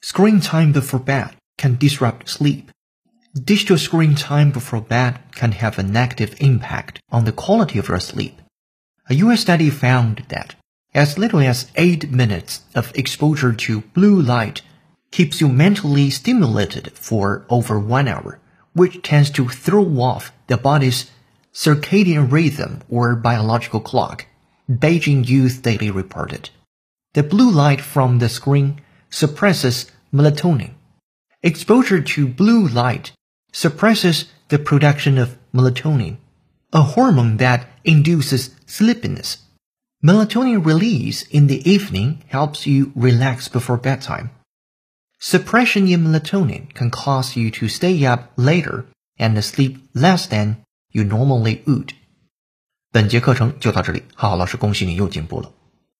Screen time before bed can disrupt sleep. Digital screen time before bed can have a negative impact on the quality of your sleep. A US study found that as little as 8 minutes of exposure to blue light keeps you mentally stimulated for over 1 hour, which tends to throw off the body's circadian rhythm or biological clock, Beijing Youth Daily reported. The blue light from the screen suppresses melatonin. Exposure to blue light suppresses the production of melatonin, a hormone that induces sleepiness. Melatonin release in the evening helps you relax before bedtime. Suppression in melatonin can cause you to stay up later and sleep less than you normally would. 本节课程就到这里，浩浩老师恭喜你又进步了。